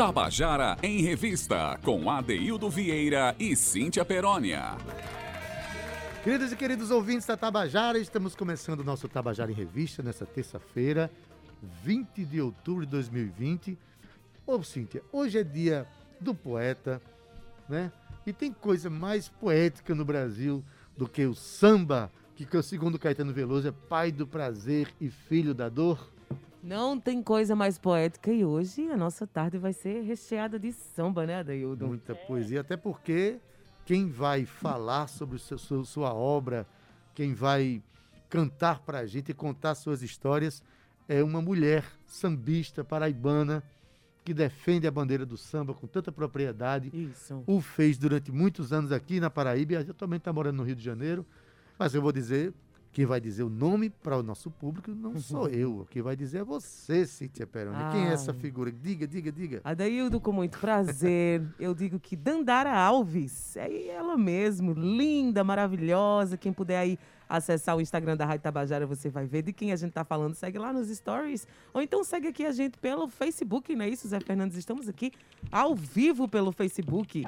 Tabajara em Revista, com Adeildo Vieira e Cíntia Perónia. Queridos e queridos ouvintes da Tabajara, estamos começando o nosso Tabajara em Revista nessa terça-feira, 20 de outubro de 2020. Ô, Cíntia, hoje é dia do poeta, né? E tem coisa mais poética no Brasil do que o samba, que, segundo Caetano Veloso, é pai do prazer e filho da dor? Não tem coisa mais poética e hoje a nossa tarde vai ser recheada de samba, né, Adaildo? Muita poesia, até porque quem vai falar sobre seu, sua obra, quem vai cantar para a gente e contar suas histórias é uma mulher sambista paraibana que defende a bandeira do samba com tanta propriedade. Isso. O fez durante muitos anos aqui na Paraíba e atualmente está morando no Rio de Janeiro. Mas eu vou dizer quem vai dizer o nome para o nosso público não sou eu. Quem vai dizer é você, Cíntia Peroni. Ah. Quem é essa figura? Diga, diga, diga. Adaildo, com muito prazer, eu digo que Dandara Alves, é ela mesmo, linda, maravilhosa. Quem puder aí acessar o Instagram da Rádio Tabajara, você vai ver de quem a gente está falando. Segue lá nos stories. Ou então segue aqui a gente pelo Facebook, não é isso, Zé Fernandes? Estamos aqui ao vivo pelo Facebook.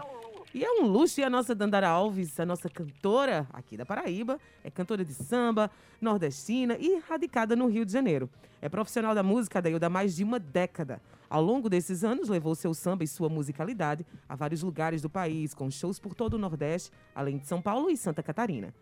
E é um luxo e a nossa Dandara Alves, a nossa cantora aqui da Paraíba, é cantora de samba, nordestina e radicada no Rio de Janeiro. É profissional da música daí há mais de uma década. Ao longo desses anos, levou seu samba e sua musicalidade a vários lugares do país, com shows por todo o Nordeste, além de São Paulo e Santa Catarina.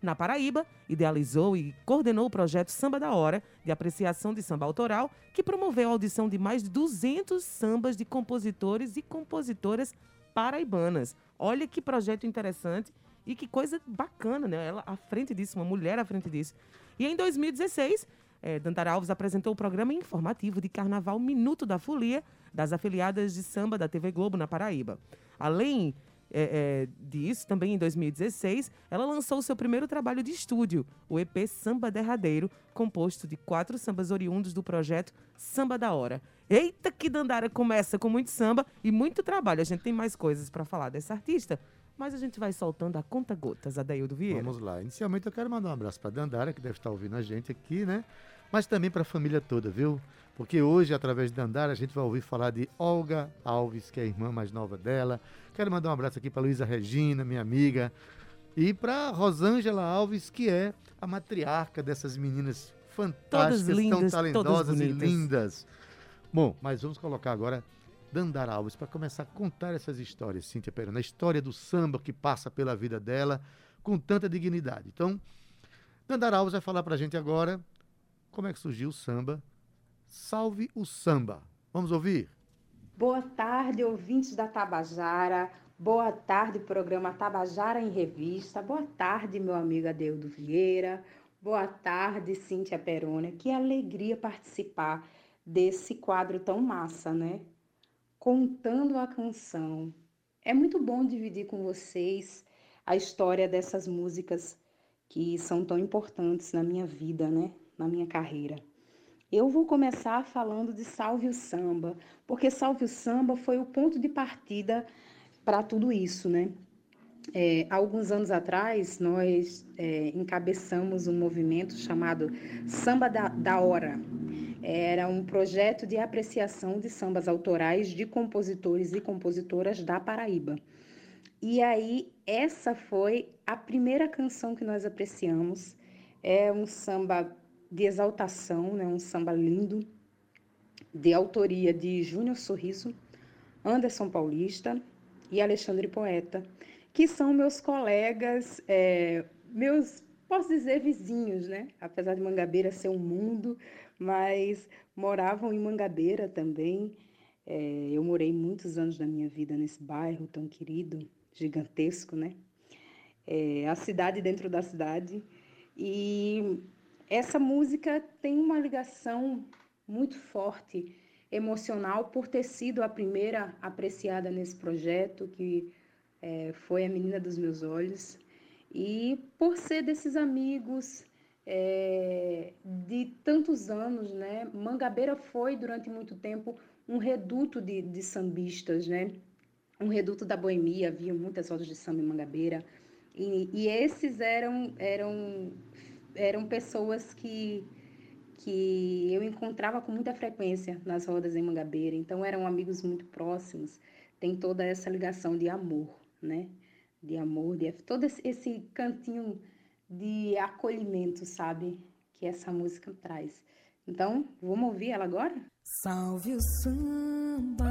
Na Paraíba, idealizou e coordenou o projeto Samba da Hora, de apreciação de samba autoral, que promoveu a audição de mais de 200 sambas de compositores e compositoras paraibanas. Olha que projeto interessante e que coisa bacana, né? Ela à frente disso, uma mulher à frente disso. E em 2016, é, Dantara Alves apresentou o programa informativo de Carnaval Minuto da Folia das afiliadas de samba da TV Globo na Paraíba. Além é, é, disso, também em 2016, ela lançou seu primeiro trabalho de estúdio, o EP Samba Derradeiro, composto de quatro sambas oriundos do projeto Samba da Hora. Eita, que Dandara começa com muito samba e muito trabalho. A gente tem mais coisas para falar dessa artista, mas a gente vai soltando a conta gotas, Adaildo Vieira. Vamos lá. Inicialmente eu quero mandar um abraço para Dandara, que deve estar ouvindo a gente aqui, né? Mas também para a família toda, viu? Porque hoje, através de Dandara, a gente vai ouvir falar de Olga Alves, que é a irmã mais nova dela. Quero mandar um abraço aqui para Luísa Regina, minha amiga. E para Rosângela Alves, que é a matriarca dessas meninas fantásticas, lindas, tão talentosas e lindas. Bom, mas vamos colocar agora Dandara Alves para começar a contar essas histórias, Cíntia Perana. A história do samba que passa pela vida dela com tanta dignidade. Então, Dandara Alves vai falar para a gente agora como é que surgiu o samba Salve o Samba. Vamos ouvir? Boa tarde, ouvintes da Tabajara. Boa tarde, programa Tabajara em Revista. Boa tarde, meu amigo Adeudo Vieira. Boa tarde, Cíntia Perônia. Que alegria participar desse quadro tão massa, né? Contando a canção. É muito bom dividir com vocês a história dessas músicas que são tão importantes na minha vida, né? Na minha carreira. Eu vou começar falando de Salve o Samba, porque Salve o Samba foi o ponto de partida para tudo isso, né? É, alguns anos atrás, nós é, encabeçamos um movimento chamado Samba da, da Hora. Era um projeto de apreciação de sambas autorais de compositores e compositoras da Paraíba. E aí, essa foi a primeira canção que nós apreciamos. É um samba de exaltação, né, um samba lindo, de autoria de Júnior Sorriso, Anderson Paulista e Alexandre Poeta, que são meus colegas, é, meus, posso dizer, vizinhos, né? Apesar de Mangabeira ser um mundo, mas moravam em Mangabeira também. É, eu morei muitos anos da minha vida nesse bairro tão querido, gigantesco, né? É, a cidade dentro da cidade. E essa música tem uma ligação muito forte emocional por ter sido a primeira apreciada nesse projeto, que é, foi a Menina dos Meus Olhos, e por ser desses amigos é, de tantos anos, né? Mangabeira foi durante muito tempo um reduto de, de sambistas, né? Um reduto da boemia, havia muitas rodas de samba em Mangabeira, e, e esses eram, eram eram pessoas que, que eu encontrava com muita frequência nas rodas em Mangabeira, então eram amigos muito próximos, tem toda essa ligação de amor, né? De amor, de todo esse cantinho de acolhimento, sabe? Que essa música traz. Então, vamos ouvir ela agora? Salve o samba.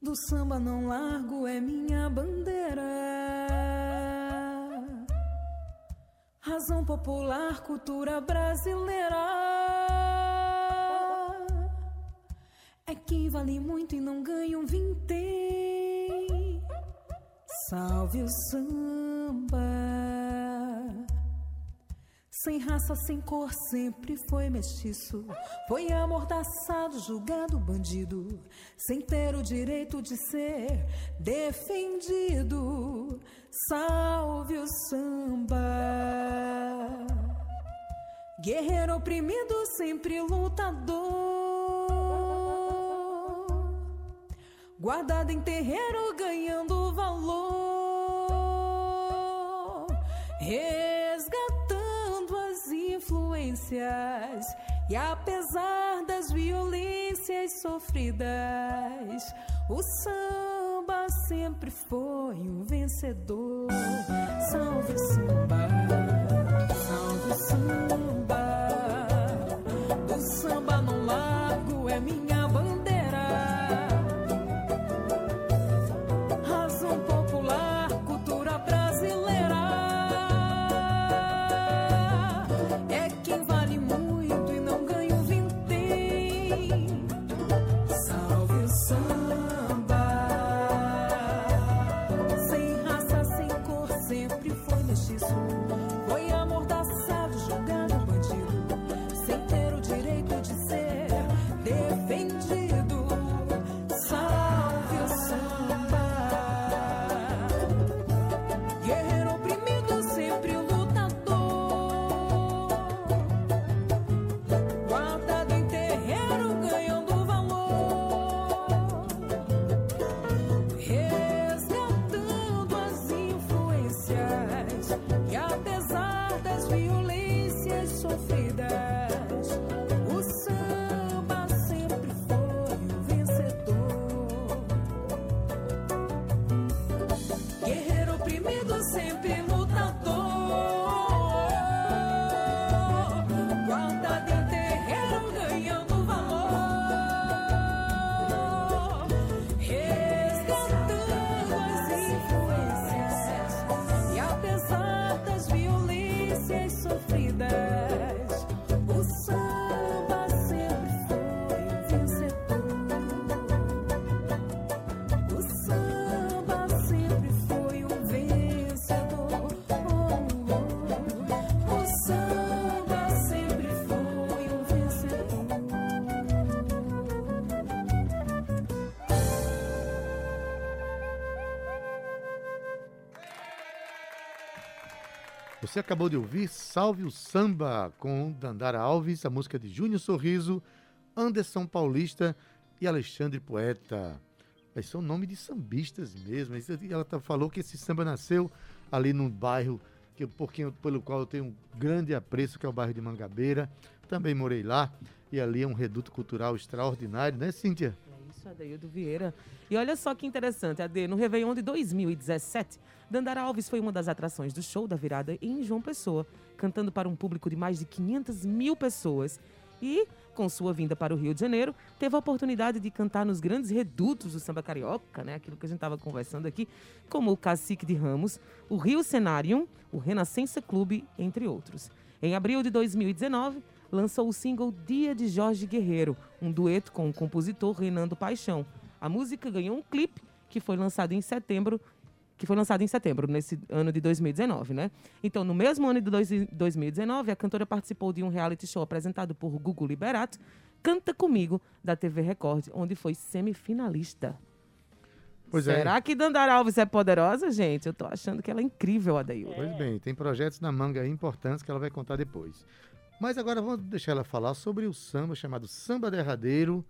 Do samba não largo é minha bandeira. Razão popular, cultura brasileira. É quem vale muito e não ganha um vintém. Salve o samba. Sem raça, sem cor, sempre foi mestiço. Foi amordaçado, julgado bandido. Sem ter o direito de ser defendido. Salve o samba. Guerreiro oprimido, sempre lutador. Guardado em terreiro, ganhando valor. Resgatando as influências. E apesar das violências sofridas, o samba sempre foi um vencedor. Salve o samba, salve o samba. Do samba no lago é minha Você acabou de ouvir Salve o Samba com Dandara Alves, a música de Júnior Sorriso, Anderson Paulista e Alexandre Poeta. Esses são nome de sambistas mesmo. Ela tá- falou que esse samba nasceu ali num bairro que, pouquinho, pelo qual eu tenho um grande apreço, que é o bairro de Mangabeira. Também morei lá e ali é um reduto cultural extraordinário, né, Cíntia? Adeildo Vieira. E olha só que interessante, Ade, no Réveillon de 2017, Dandara Alves foi uma das atrações do show da virada em João Pessoa, cantando para um público de mais de 500 mil pessoas. E, com sua vinda para o Rio de Janeiro, teve a oportunidade de cantar nos grandes redutos do samba carioca, né? Aquilo que a gente estava conversando aqui, como o Cacique de Ramos, o Rio Cenário, o Renascença Clube, entre outros. Em abril de 2019, lançou o single Dia de Jorge Guerreiro, um dueto com o compositor Renando Paixão. A música ganhou um clipe que foi lançado em setembro, que foi lançado em setembro, nesse ano de 2019, né? Então, no mesmo ano de dois- 2019, a cantora participou de um reality show apresentado por Gugu Liberato, Canta Comigo, da TV Record, onde foi semifinalista. Pois é. Será que Dandara Alves é poderosa, gente? Eu tô achando que ela é incrível, Adail. Pois bem, tem projetos na manga importantes que ela vai contar depois. Mas agora vamos deixar ela falar sobre o samba chamado Samba Derradeiro.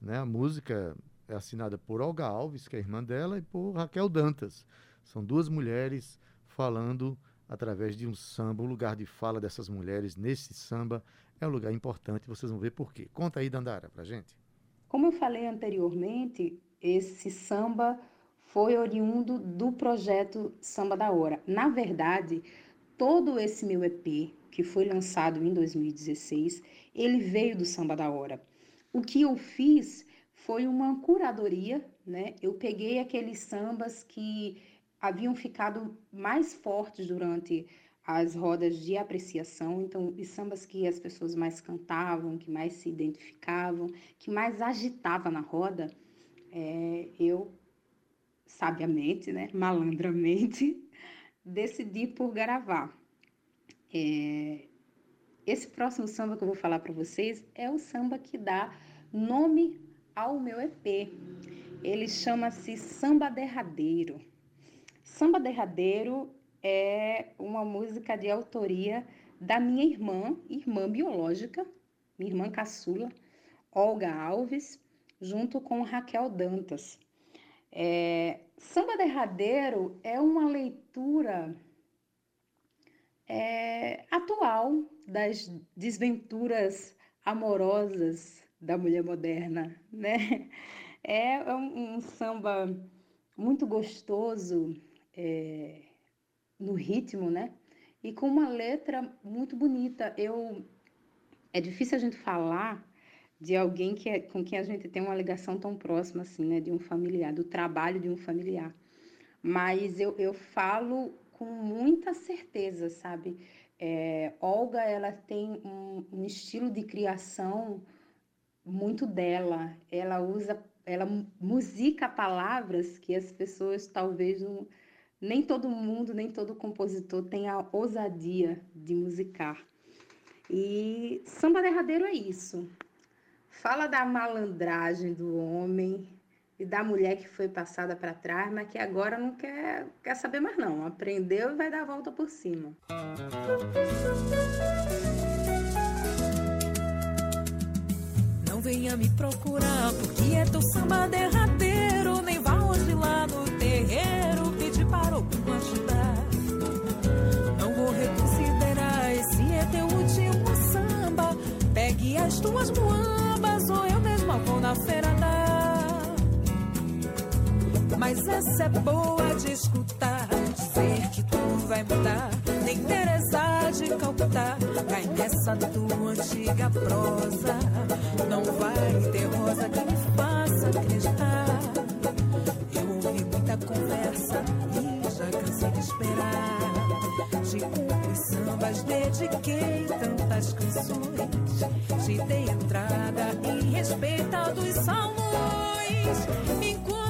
Né? A música é assinada por Olga Alves, que é irmã dela, e por Raquel Dantas. São duas mulheres falando através de um samba, o lugar de fala dessas mulheres nesse samba é um lugar importante, vocês vão ver por quê. Conta aí, Dandara, pra gente. Como eu falei anteriormente, esse samba foi oriundo do projeto Samba da Hora. Na verdade, todo esse meu EP, que foi lançado em 2016, ele veio do Samba da Hora. O que eu fiz foi uma curadoria, né? Eu peguei aqueles sambas que haviam ficado mais fortes durante as rodas de apreciação, então os sambas que as pessoas mais cantavam, que mais se identificavam, que mais agitava na roda, é, eu sabiamente, né, malandramente, decidi por gravar. É, esse próximo samba que eu vou falar para vocês é o samba que dá nome ao meu EP. Ele chama-se Samba Derradeiro. Samba Derradeiro é uma música de autoria da minha irmã, irmã biológica, minha irmã caçula, Olga Alves, junto com Raquel Dantas. É, Samba Derradeiro é uma leitura é, atual das desventuras amorosas da mulher moderna, né? É um, um samba muito gostoso é, no ritmo, né? E com uma letra muito bonita. Eu é difícil a gente falar de alguém que é, com quem a gente tem uma ligação tão próxima assim, né? De um familiar, do trabalho de um familiar. Mas eu, eu falo com muita certeza, sabe? É, Olga, ela tem um, um estilo de criação muito dela. Ela usa, ela musica palavras que as pessoas talvez não, nem todo mundo, nem todo compositor tem a ousadia de musicar. E samba derradeiro é isso. Fala da malandragem do homem e da mulher que foi passada para trás, mas que agora não quer, quer saber mais não. Aprendeu e vai dar a volta por cima. Não venha me procurar, porque é teu samba derradeiro. Nem vá hoje lá no terreiro pedir para algum ajudar. Não vou reconsiderar, esse é teu último samba. Pegue as tuas muambas, ou eu mesma vou na feira dar. Mas essa é boa de escutar, dizer que tudo vai mudar. Nem Teresa de Calcutá cai nessa tua antiga prosa. Não vai ter rosa que me faça acreditar. Eu ouvi muita conversa e já cansei de esperar. Te compus sambas, dediquei tantas canções. Te dei entrada e respeitados salmões. Enquanto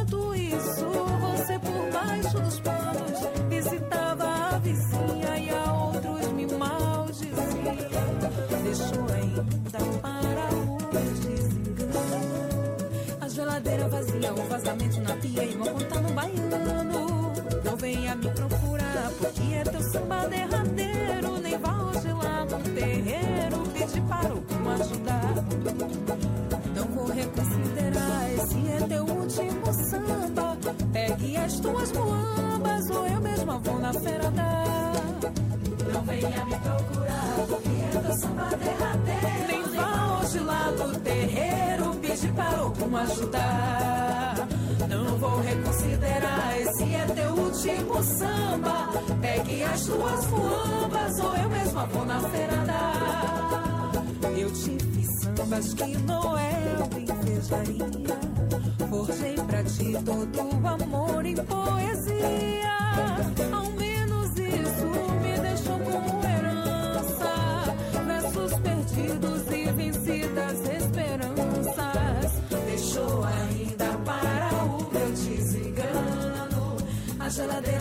ajudar. Não vou reconsiderar, esse é teu último samba. Pegue as tuas muambas, ou eu mesma vou na feira dar. Eu fiz sambas que Noel invejaria.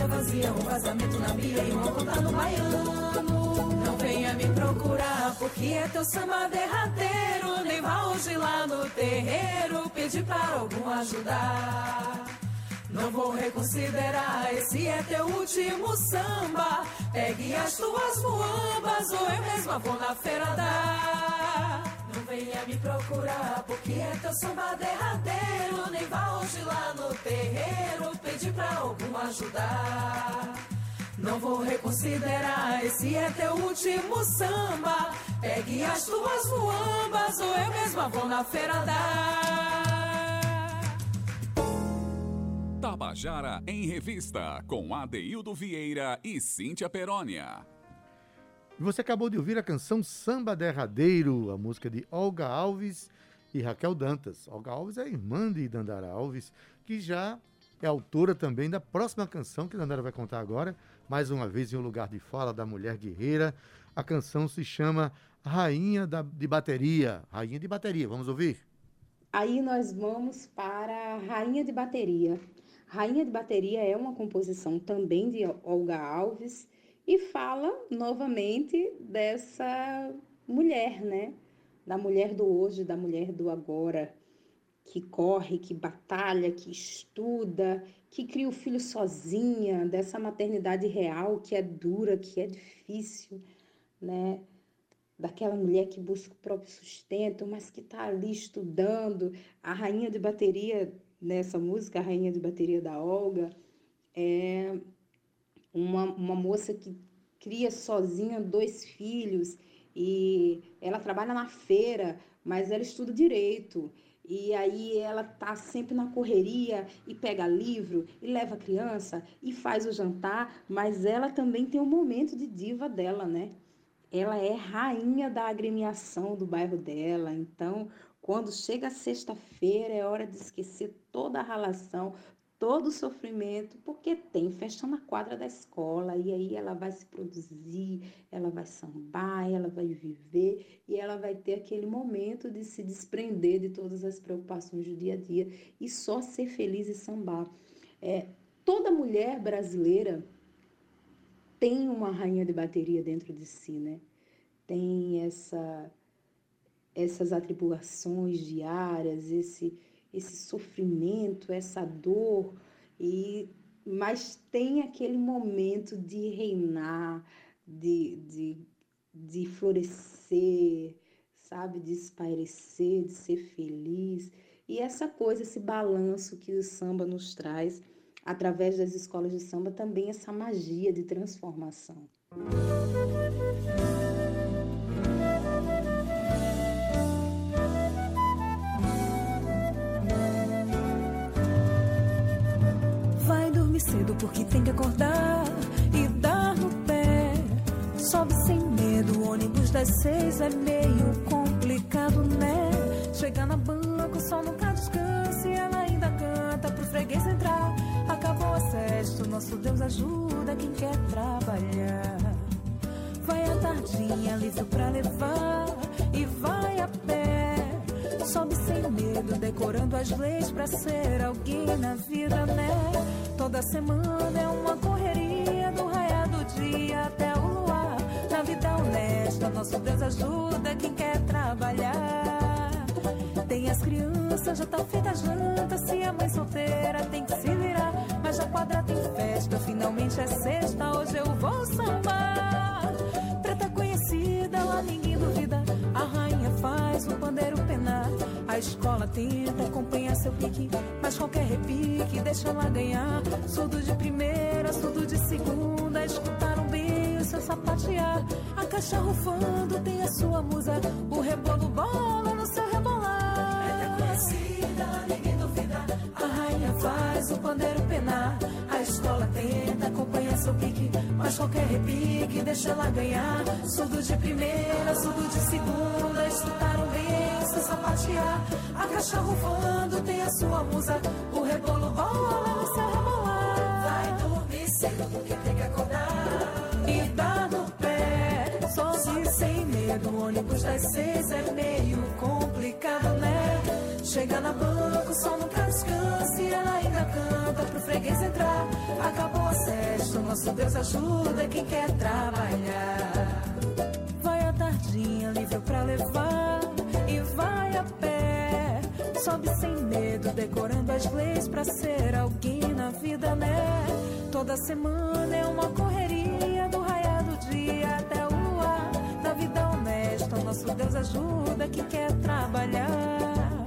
Vazia, um vazamento na pia e uma conta no baiano. Não venha me procurar, porque é teu samba derradeiro. Nem vá hoje lá no terreiro pedir para algum ajudar. Não vou reconsiderar, esse é teu último samba. Pegue as tuas muambas, ou eu mesma vou na feira dar. Não venha me procurar, porque é teu samba derradeiro. Vá hoje lá no terreiro pedir pra algum ajudar. Não vou reconsiderar, esse é teu último samba. Pegue as tuas muambas, ou eu mesma vou na feira dar. Tabajara em Revista, com Adeildo Vieira e Cíntia Perónia. E você acabou de ouvir a canção Samba Derradeiro, a música de Olga Alves e Raquel Dantas. Olga Alves é irmã de Dandara Alves, que já é autora também da próxima canção que Dandara vai contar agora, mais uma vez em um lugar de fala da mulher guerreira. A canção se chama Rainha da, de Bateria. Rainha de Bateria, vamos ouvir? Aí nós vamos para a Rainha de Bateria. Rainha de Bateria é uma composição também de Olga Alves e fala novamente dessa mulher, né? Da mulher do hoje, da mulher do agora, que corre, que batalha, que estuda, que cria o filho sozinha, dessa maternidade real que é dura, que é difícil, né? Daquela mulher que busca o próprio sustento, mas que está ali estudando. A rainha de bateria nessa música, a rainha de bateria da Olga, é uma, uma moça que cria sozinha dois filhos e ela trabalha na feira, mas ela estuda direito. E aí ela tá sempre na correria e pega livro e leva a criança e faz o jantar, mas ela também tem um momento de diva dela, né? Ela é rainha da agremiação do bairro dela. Então, quando chega sexta-feira, é hora de esquecer toda a relação, todo o sofrimento, porque tem festa na quadra da escola, e aí ela vai se produzir, ela vai sambar, ela vai viver, e ela vai ter aquele momento de se desprender de todas as preocupações do dia a dia e só ser feliz e sambar. É, toda mulher brasileira tem uma rainha de bateria dentro de si, né? Tem essa essas atribulações diárias, esse esse sofrimento, essa dor e mas tem aquele momento de reinar, de, de, de florescer, sabe, de espairecer, de ser feliz. E essa coisa, esse balanço que o samba nos traz, através das escolas de samba, também essa magia de transformação. Vai porque tem que acordar e dar no pé. Sobe sem medo, o ônibus das seis é meio complicado, né? Chega na banca, o sol nunca descansa e ela ainda canta pro freguês entrar. Acabou a sexta, nosso Deus ajuda quem quer trabalhar. Vai a tardinha, livro pra levar e vai a pé. Sobe sem medo, decorando as leis pra ser alguém na vida, né? Toda semana é uma correria do raiar do dia até o luar. Na vida honesta, nosso Deus ajuda quem quer trabalhar. Tem as crianças, já tá feita a janta. Se a mãe solteira tem que se virar. Mas a quadra tem festa, finalmente é sexta. Hoje eu vou sambar. Preta conhecida, lá ninguém duvida. A rainha faz o pandeiro penar. A escola tenta acompanhar seu pique. Mas qualquer repique deixa ela ganhar. Surdo de primeira, surdo de segunda. Escutaram bem o seu sapatear. A caixa rufando tem a sua musa. O rebolo bola no seu rebolar. Preta conhecida, ninguém duvida. A rainha faz o pandeiro penar. A escola tenta acompanhar seu pique. Mas qualquer repique deixa ela ganhar. Surdo de primeira, surdo de segunda. Escutaram bem seu sapatear. A caixa rufando tem a sua musa. O rebolo bola no seu rebolar. Vai dormir cedo porque tem que acordar. E dá no pé, sozinho sem medo. O ônibus das seis é meio complicado, né? Chega na banca, o sol nunca descansa e ela ainda canta pro freguês entrar. Acabou a sexta, nosso Deus ajuda quem quer trabalhar. Vai a tardinha, livre pra levar e vai a pé. Sobe sem medo, decorando as leis pra ser alguém na vida, né? Toda semana é uma correria do raiar do dia até o luar. Na vida honesta, nosso Deus ajuda quem quer trabalhar.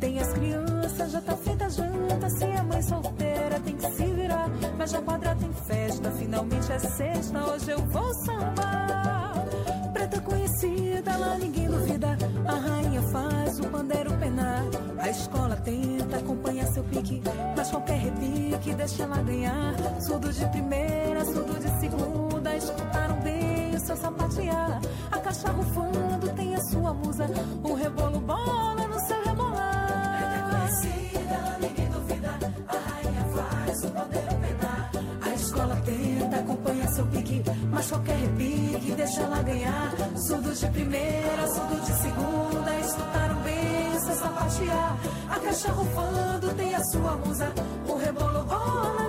Tem as crianças criança, já tá feita a janta. Se é mãe solteira, tem que se virar. Mas já quadra tem festa, finalmente é sexta. Hoje eu vou sambar. Conhecida, lá ninguém duvida. A rainha faz o pandeiro penar. A escola tenta acompanhar seu pique. Mas qualquer repique deixa ela ganhar. Surdo de primeira, surdo de segunda. Escutaram bem o seu sapatear. A caixa rufando tem a sua musa. O rebolo bola Mas qualquer repique deixa ela ganhar. Surdo de primeira, surdo de segunda. Escutaram bem o sapatear. A caixa rufando tem a sua musa. O rebolo rola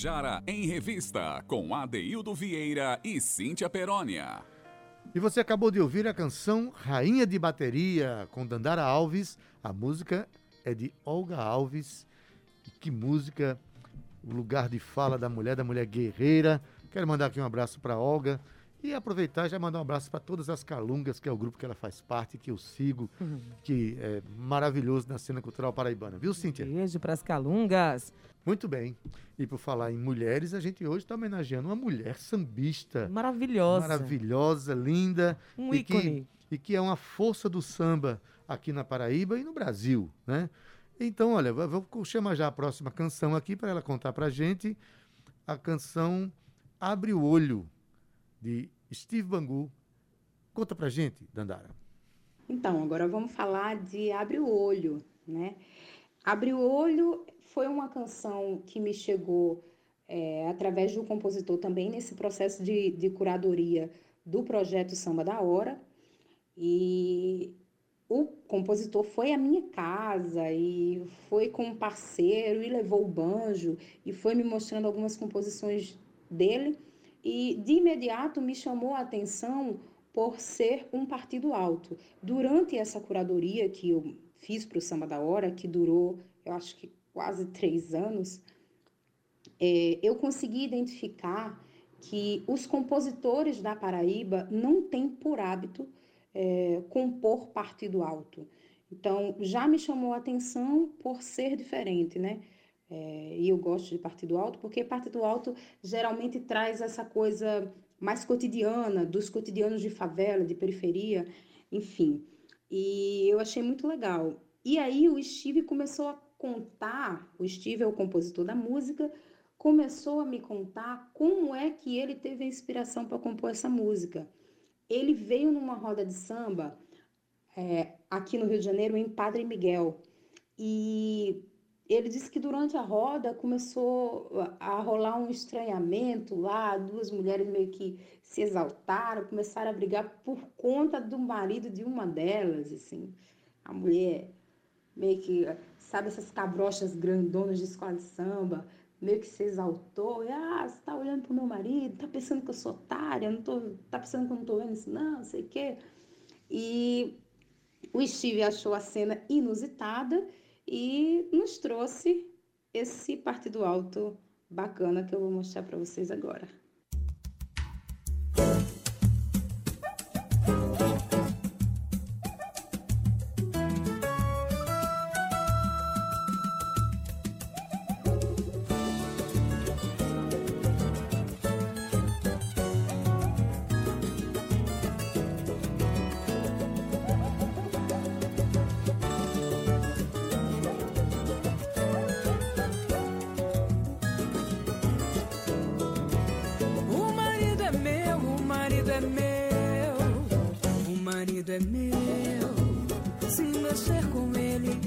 Tabajara em Revista, com Adeildo Vieira e Cíntia Perónia. E você acabou de ouvir a canção Rainha de Bateria, com Dandara Alves. A música é de Olga Alves. E que música, o lugar de fala da mulher, da mulher guerreira. Quero mandar aqui um abraço para Olga e aproveitar e já mandar um abraço para todas as Calungas, que é o grupo que ela faz parte, que eu sigo, que é maravilhoso na cena cultural paraibana. Viu, Cíntia? Beijo pras calungas. Muito bem. E por falar em mulheres, a gente hoje está homenageando uma mulher sambista. Maravilhosa. Maravilhosa, linda. Um e que, ícone. e que é uma força do samba aqui na Paraíba e no Brasil, né? Então, olha, vou chamar já a próxima canção aqui para ela contar para gente a canção Abre o Olho, de Steve Bangu. Conta pra gente, Dandara. Então, agora vamos falar de Abre o Olho, né? Abre o Olho foi uma canção que me chegou é, através do compositor também nesse processo de, de curadoria do projeto Samba da Hora. E o compositor foi à minha casa e foi com um parceiro e levou o banjo e foi me mostrando algumas composições dele e de imediato me chamou a atenção por ser um partido alto. Durante essa curadoria que eu fiz para o Samba da Hora, que durou, eu acho que quase três anos, é, eu consegui identificar que os compositores da Paraíba não têm por hábito é, compor partido alto. Então, já me chamou a atenção por ser diferente, né? É, e eu gosto de partido alto porque partido alto geralmente traz essa coisa mais cotidiana, dos cotidianos de favela, de periferia, enfim. E eu achei muito legal. E aí o Steve começou a contar, o Steve é o compositor da música, começou a me contar como é que ele teve a inspiração para compor essa música. Ele veio numa roda de samba é, aqui no Rio de Janeiro, em Padre Miguel, e ele disse que durante a roda começou a rolar um estranhamento lá, duas mulheres meio que se exaltaram, começaram a brigar por conta do marido de uma delas, assim. A mulher meio que, sabe, essas cabrochas grandonas de escola de samba, meio que se exaltou, e, ah, você tá olhando pro meu marido, tá pensando que eu sou otária, não tô, tá pensando que eu não tô vendo isso, não, não sei o quê. E o Steve achou a cena inusitada e nos trouxe esse partido alto bacana que eu vou mostrar para vocês agora. Marido é meu. Se mexer com ele,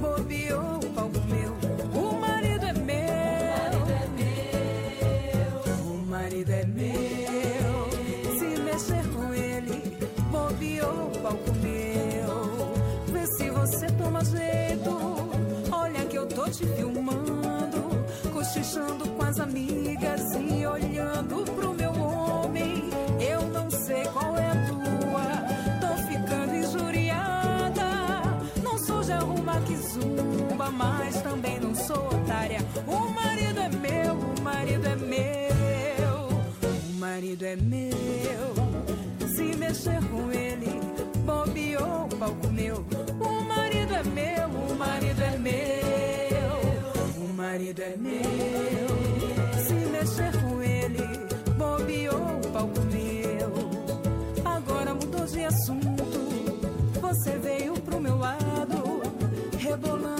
bobeou o palco meu. O marido é meu, o marido é meu. Se mexer com ele, bobeou o palco meu. Vê se você toma jeito, olha que eu tô te filmando, cochichando com as amigas mas também não sou otária. O marido é meu, o marido é meu. O marido é meu. Se mexer com ele, bobeou o palco meu. O marido é meu, o marido é meu. O marido é meu. Se mexer com ele, bobeou o palco meu. Agora mudou de assunto. Você veio pro meu lado, rebolando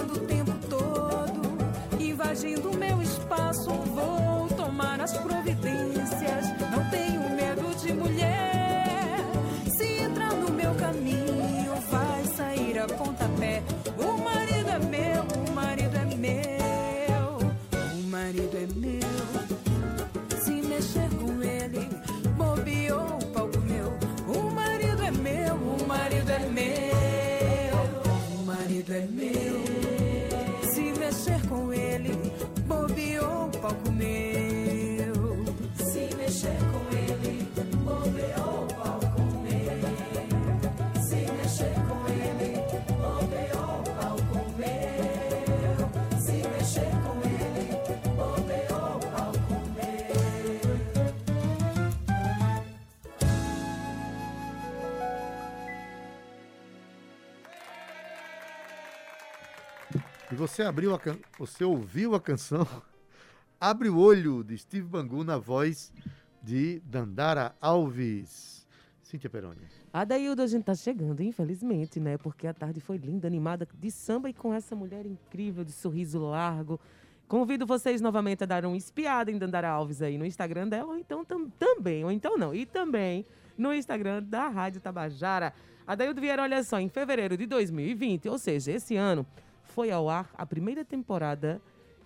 você abriu a can... você ouviu a canção Abre o Olho, de Steve Bangu, na voz de Dandara Alves. Cíntia Peroni. A Daildo, a gente tá chegando, infelizmente, né? Porque a tarde foi linda, animada de samba e com essa mulher incrível, de sorriso largo. Convido vocês novamente a dar uma espiada em Dandara Alves aí no Instagram dela, ou então tam- também, ou então não, e também no Instagram da Rádio Tabajara. A Daildo Vieira, olha só, em fevereiro de 2020, ou seja, esse ano, foi ao ar a primeira temporada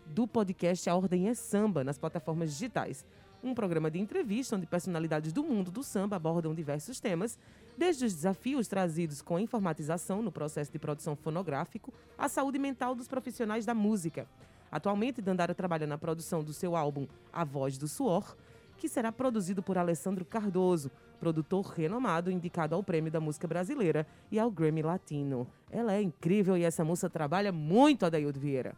do podcast A Ordem é Samba nas plataformas digitais. Um programa de entrevista onde personalidades do mundo do samba abordam diversos temas, desde os desafios trazidos com a informatização no processo de produção fonográfico à saúde mental dos profissionais da música. Atualmente, Dandara trabalha na produção do seu álbum A Voz do Suor, que será produzido por Alessandro Cardoso, produtor renomado indicado ao Prêmio da Música Brasileira e ao Grammy Latino. Ela é incrível e essa moça trabalha muito, Adaildo Vieira.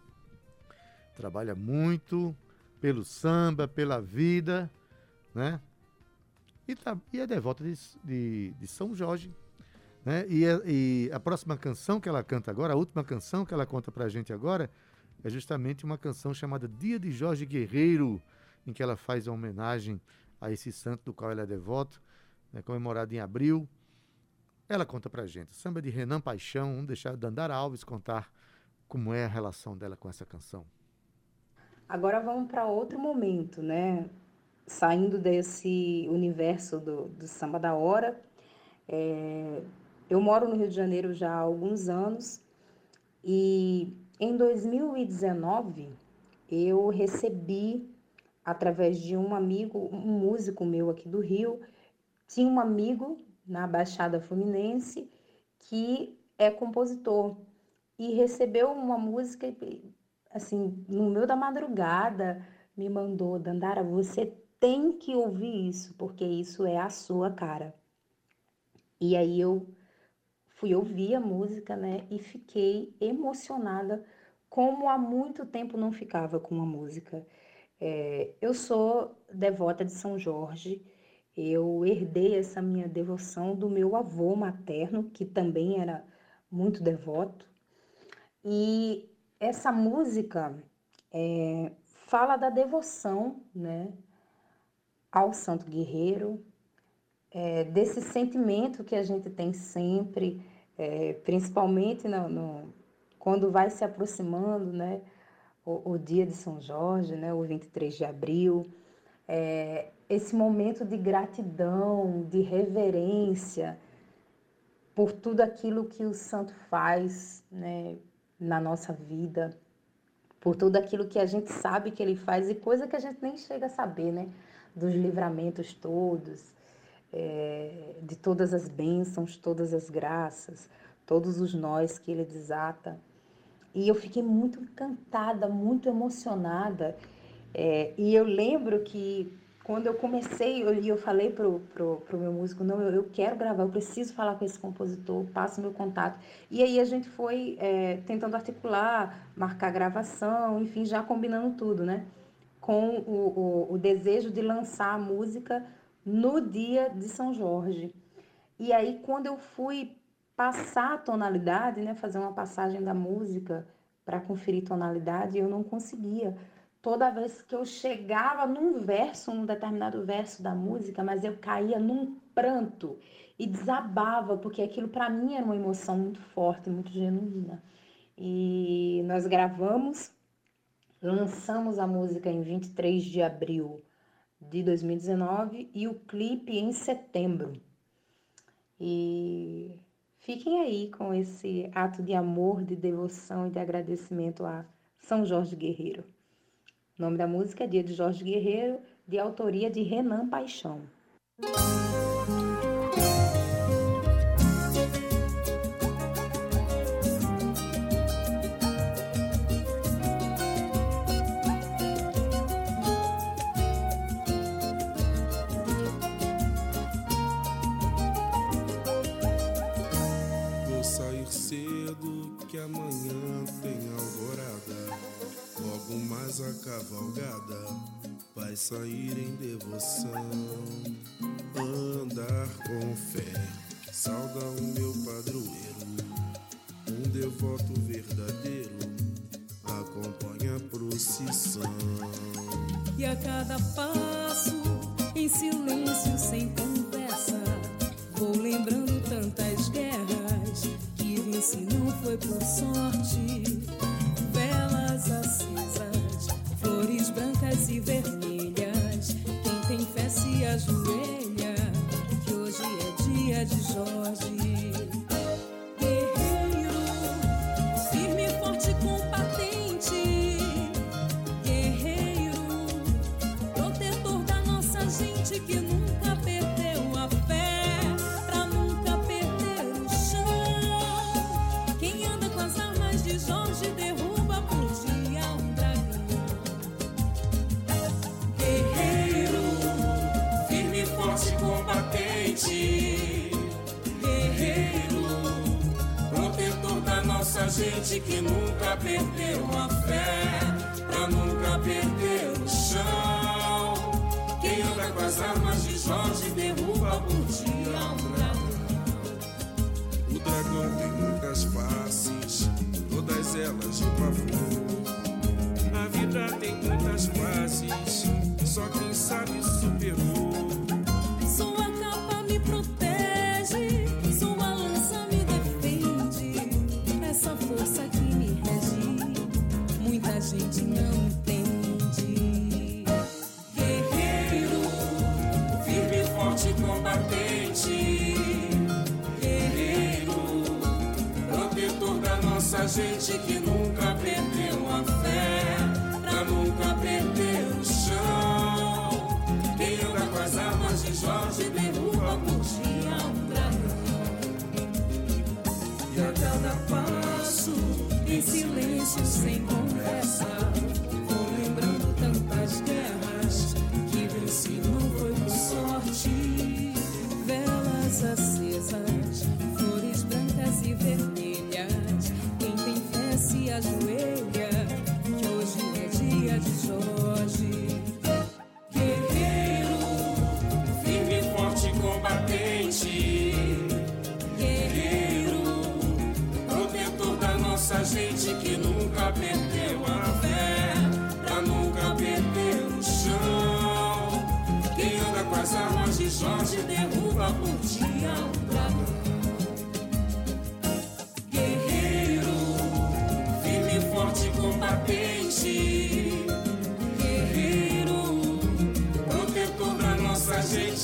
Trabalha muito pelo samba, pela vida, né? E, tá- e é devota de, de- de São Jorge. Né? E, a- e a próxima canção que ela canta agora, a última canção que ela conta pra gente agora, é justamente uma canção chamada Dia de Jorge Guerreiro, em que ela faz a homenagem a esse santo do qual ela é devoto, né, comemorado em abril. Ela conta pra gente. Samba de Renan Paixão, vamos deixar Dandara Alves contar como é a relação dela com essa canção. Agora vamos para outro momento, né? Saindo desse universo do, do samba da hora. É, eu moro no Rio de Janeiro já há alguns anos e em 2019 eu recebi, através de um amigo, um músico meu aqui do Rio, tinha um amigo na Baixada Fluminense que é compositor e recebeu uma música assim, no meio da madrugada, me mandou, Dandara, você tem que ouvir isso, porque isso é a sua cara. E aí eu fui ouvir a música, né, e fiquei emocionada, como há muito tempo não ficava com uma música. É, eu sou devota de São Jorge, eu herdei essa minha devoção do meu avô materno, que também era muito devoto. E essa música é, fala da devoção né, ao Santo Guerreiro, é, desse sentimento que a gente tem sempre, é, principalmente no, no- quando vai se aproximando né, o, o dia de São Jorge, né, o 23 de abril, é, esse momento de gratidão, de reverência por tudo aquilo que o santo faz né, na nossa vida, por tudo aquilo que a gente sabe que ele faz e coisa que a gente nem chega a saber, né? Dos livramentos todos, é, de todas as bênçãos, todas as graças, todos os nós que ele desata. E eu fiquei muito encantada, muito emocionada. É, e eu lembro que quando eu comecei, eu, eu falei pro, pro, pro meu músico, não, eu, eu quero gravar, eu preciso falar com esse compositor, passa o meu contato. E aí a gente foi é, tentando articular, marcar gravação, enfim, já combinando tudo, né? Com o, o, o desejo de lançar a música no dia de São Jorge. E aí, quando eu fui passar a tonalidade, né, fazer uma passagem da música para conferir tonalidade, eu não conseguia toda vez que eu chegava num verso, num determinado verso da música, mas eu caía num pranto e desabava, porque aquilo para mim era uma emoção muito forte, muito genuína. E nós gravamos, lançamos a música em 23 de abril de 2019 e o clipe em setembro. E fiquem aí com esse ato de amor, de devoção e de agradecimento a São Jorge Guerreiro. O nome da música é Dia de Jorge Guerreiro, de autoria de Renan Paixão. Cavalgada vai sair em devoção. Andar com fé, gente que nunca perdeu a fé, pra nunca perder o chão. Quem anda com as armas de Jorge derruba por dia um dragão. O dragão tem muitas faces, todas elas de pavor. Gente que nunca perdeu a fé, pra nunca perder o chão. Quem anda com as armas de Jorge derruba por dia um dragão. E a cada passo, em silêncio, sem conversa, vou lembrando tantas guerras que venci não foi por sorte. Velas acesas, flores brancas e vermelhas. Ajoelha, que hoje é dia de Jorge. Guerreiro, firme, forte, combatente. Guerreiro, protetor da nossa gente que nunca perdeu a fé, pra nunca perder o chão. Quem anda com as armas de Jorge derruba por dia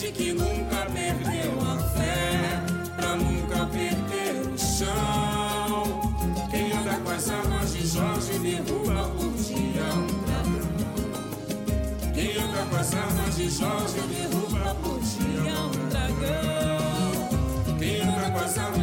gente que nunca perdeu a fé, pra nunca perder o chão. Quem anda com as armas de Jorge derruba por dia um dragão. Quem anda com as armas de Jorge derruba por dia um dragão. Quem anda com as armas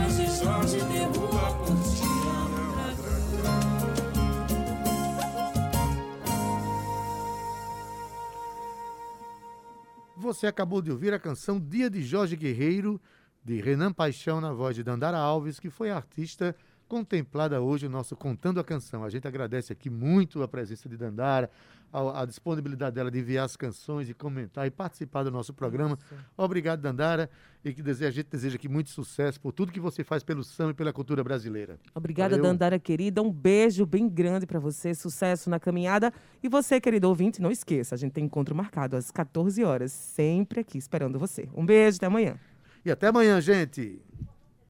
você acabou de ouvir a canção Dia de Jorge Guerreiro, de Renan Paixão, na voz de Dandara Alves, que foi artista contemplada hoje no nosso Contando a Canção. A gente agradece aqui muito a presença de Dandara, a, a disponibilidade dela de enviar as canções e comentar e participar do nosso programa. Obrigado, Dandara, e que deseja, a gente deseja aqui muito sucesso por tudo que você faz pelo samba e pela cultura brasileira. Obrigada, Valeu. Dandara querida. Um beijo bem grande para você. Sucesso na caminhada. E você, querido ouvinte, não esqueça, a gente tem encontro marcado às 14 horas, sempre aqui esperando você. Um beijo, até amanhã. E até amanhã, gente!